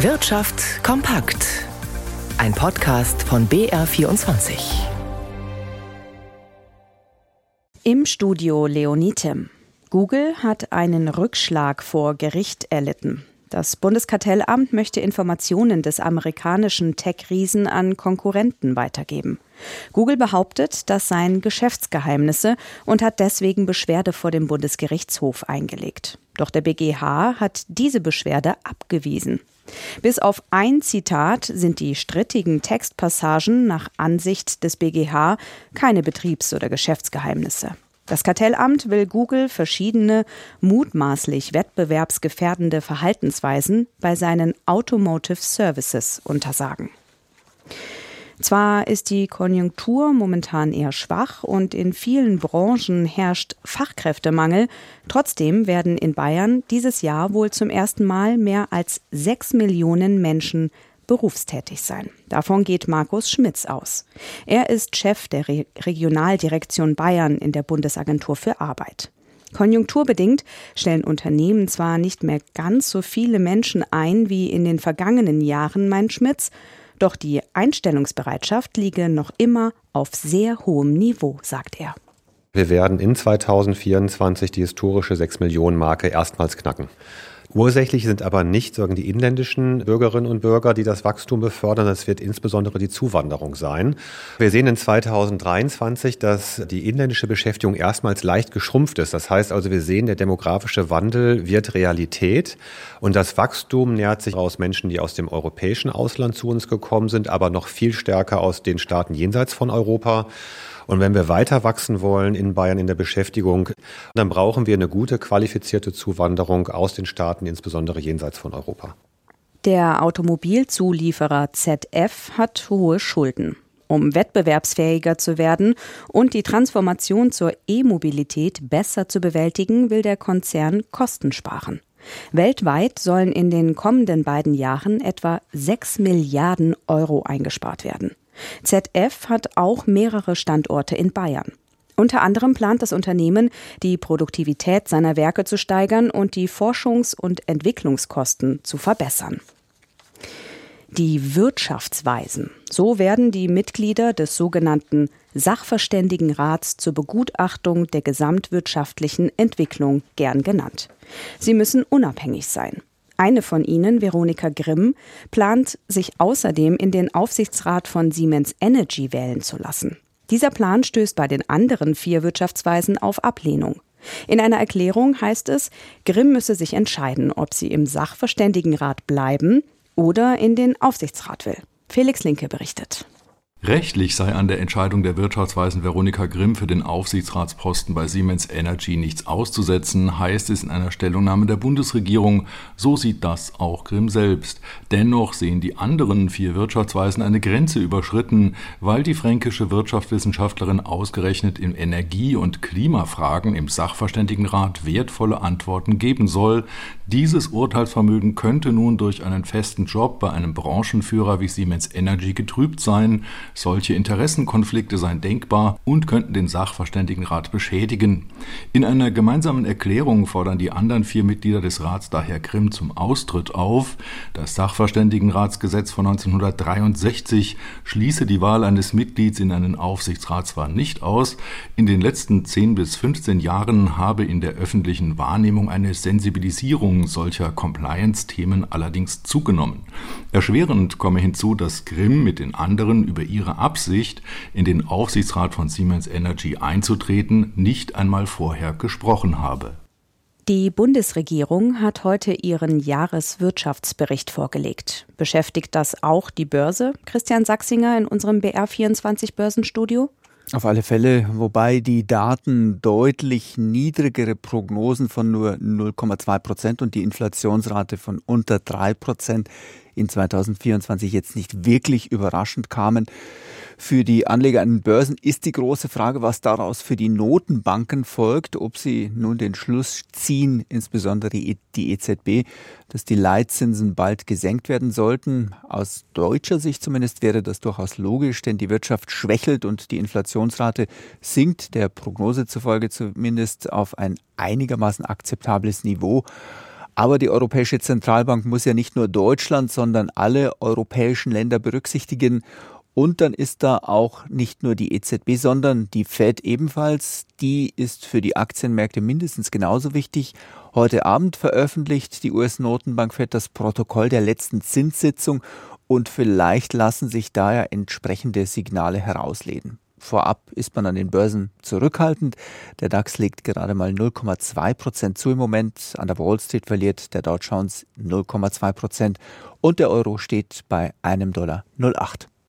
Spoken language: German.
Wirtschaft kompakt. Ein Podcast von BR24. Im Studio Leonie Tim. Google hat einen Rückschlag vor Gericht erlitten. Das Bundeskartellamt möchte Informationen des amerikanischen Tech-Riesen an Konkurrenten weitergeben. Google behauptet, das seien Geschäftsgeheimnisse und hat deswegen Beschwerde vor dem Bundesgerichtshof eingelegt. Doch der BGH hat diese Beschwerde abgewiesen. Bis auf ein Zitat sind die strittigen Textpassagen nach Ansicht des BGH keine Betriebs- oder Geschäftsgeheimnisse. Das Kartellamt will Google verschiedene mutmaßlich wettbewerbsgefährdende Verhaltensweisen bei seinen Automotive Services untersagen. Zwar ist die Konjunktur momentan eher schwach und in vielen Branchen herrscht Fachkräftemangel, trotzdem werden in Bayern dieses Jahr wohl zum ersten Mal mehr als sechs Millionen Menschen berufstätig sein. Davon geht Markus Schmitz aus. Er ist Chef der Re Regionaldirektion Bayern in der Bundesagentur für Arbeit. Konjunkturbedingt stellen Unternehmen zwar nicht mehr ganz so viele Menschen ein wie in den vergangenen Jahren, meint Schmitz, doch die Einstellungsbereitschaft liege noch immer auf sehr hohem Niveau, sagt er. Wir werden in 2024 die historische 6 Millionen Marke erstmals knacken. Ursächlich sind aber nicht sagen die inländischen Bürgerinnen und Bürger, die das Wachstum befördern. Das wird insbesondere die Zuwanderung sein. Wir sehen in 2023, dass die inländische Beschäftigung erstmals leicht geschrumpft ist. Das heißt also, wir sehen, der demografische Wandel wird Realität und das Wachstum nähert sich aus Menschen, die aus dem europäischen Ausland zu uns gekommen sind, aber noch viel stärker aus den Staaten jenseits von Europa. Und wenn wir weiter wachsen wollen in Bayern in der Beschäftigung, dann brauchen wir eine gute, qualifizierte Zuwanderung aus den Staaten, insbesondere jenseits von Europa. Der Automobilzulieferer ZF hat hohe Schulden. Um wettbewerbsfähiger zu werden und die Transformation zur E-Mobilität besser zu bewältigen, will der Konzern Kosten sparen. Weltweit sollen in den kommenden beiden Jahren etwa 6 Milliarden Euro eingespart werden. ZF hat auch mehrere Standorte in Bayern. Unter anderem plant das Unternehmen, die Produktivität seiner Werke zu steigern und die Forschungs- und Entwicklungskosten zu verbessern. Die Wirtschaftsweisen. So werden die Mitglieder des sogenannten Sachverständigenrats zur Begutachtung der gesamtwirtschaftlichen Entwicklung gern genannt. Sie müssen unabhängig sein. Eine von ihnen, Veronika Grimm, plant, sich außerdem in den Aufsichtsrat von Siemens Energy wählen zu lassen. Dieser Plan stößt bei den anderen vier Wirtschaftsweisen auf Ablehnung. In einer Erklärung heißt es, Grimm müsse sich entscheiden, ob sie im Sachverständigenrat bleiben oder in den Aufsichtsrat will. Felix Linke berichtet. Rechtlich sei an der Entscheidung der Wirtschaftsweisen Veronika Grimm für den Aufsichtsratsposten bei Siemens Energy nichts auszusetzen, heißt es in einer Stellungnahme der Bundesregierung. So sieht das auch Grimm selbst. Dennoch sehen die anderen vier Wirtschaftsweisen eine Grenze überschritten, weil die fränkische Wirtschaftswissenschaftlerin ausgerechnet in Energie- und Klimafragen im Sachverständigenrat wertvolle Antworten geben soll. Dieses Urteilsvermögen könnte nun durch einen festen Job bei einem Branchenführer wie Siemens Energy getrübt sein. Solche Interessenkonflikte seien denkbar und könnten den Sachverständigenrat beschädigen. In einer gemeinsamen Erklärung fordern die anderen vier Mitglieder des Rats daher Grimm zum Austritt auf. Das Sachverständigenratsgesetz von 1963 schließe die Wahl eines Mitglieds in einen Aufsichtsrat zwar nicht aus, in den letzten 10 bis 15 Jahren habe in der öffentlichen Wahrnehmung eine Sensibilisierung solcher Compliance-Themen allerdings zugenommen. Erschwerend komme hinzu, dass Grimm mit den anderen über ihre ihre Absicht, in den Aufsichtsrat von Siemens Energy einzutreten, nicht einmal vorher gesprochen habe. Die Bundesregierung hat heute ihren Jahreswirtschaftsbericht vorgelegt. Beschäftigt das auch die Börse? Christian Sachsinger in unserem BR24 Börsenstudio? Auf alle Fälle, wobei die Daten deutlich niedrigere Prognosen von nur 0,2 Prozent und die Inflationsrate von unter 3 Prozent in 2024 jetzt nicht wirklich überraschend kamen. Für die Anleger an den Börsen ist die große Frage, was daraus für die Notenbanken folgt, ob sie nun den Schluss ziehen, insbesondere die EZB, e dass die Leitzinsen bald gesenkt werden sollten. Aus deutscher Sicht zumindest wäre das durchaus logisch, denn die Wirtschaft schwächelt und die Inflationsrate sinkt der Prognose zufolge zumindest auf ein einigermaßen akzeptables Niveau. Aber die Europäische Zentralbank muss ja nicht nur Deutschland, sondern alle europäischen Länder berücksichtigen. Und dann ist da auch nicht nur die EZB, sondern die Fed ebenfalls. Die ist für die Aktienmärkte mindestens genauso wichtig. Heute Abend veröffentlicht die US-Notenbank Fed das Protokoll der letzten Zinssitzung und vielleicht lassen sich daher entsprechende Signale herauslesen. Vorab ist man an den Börsen zurückhaltend. Der DAX legt gerade mal 0,2 Prozent zu im Moment. An der Wall Street verliert der Dow Jones 0,2 Prozent und der Euro steht bei einem Dollar 0,8.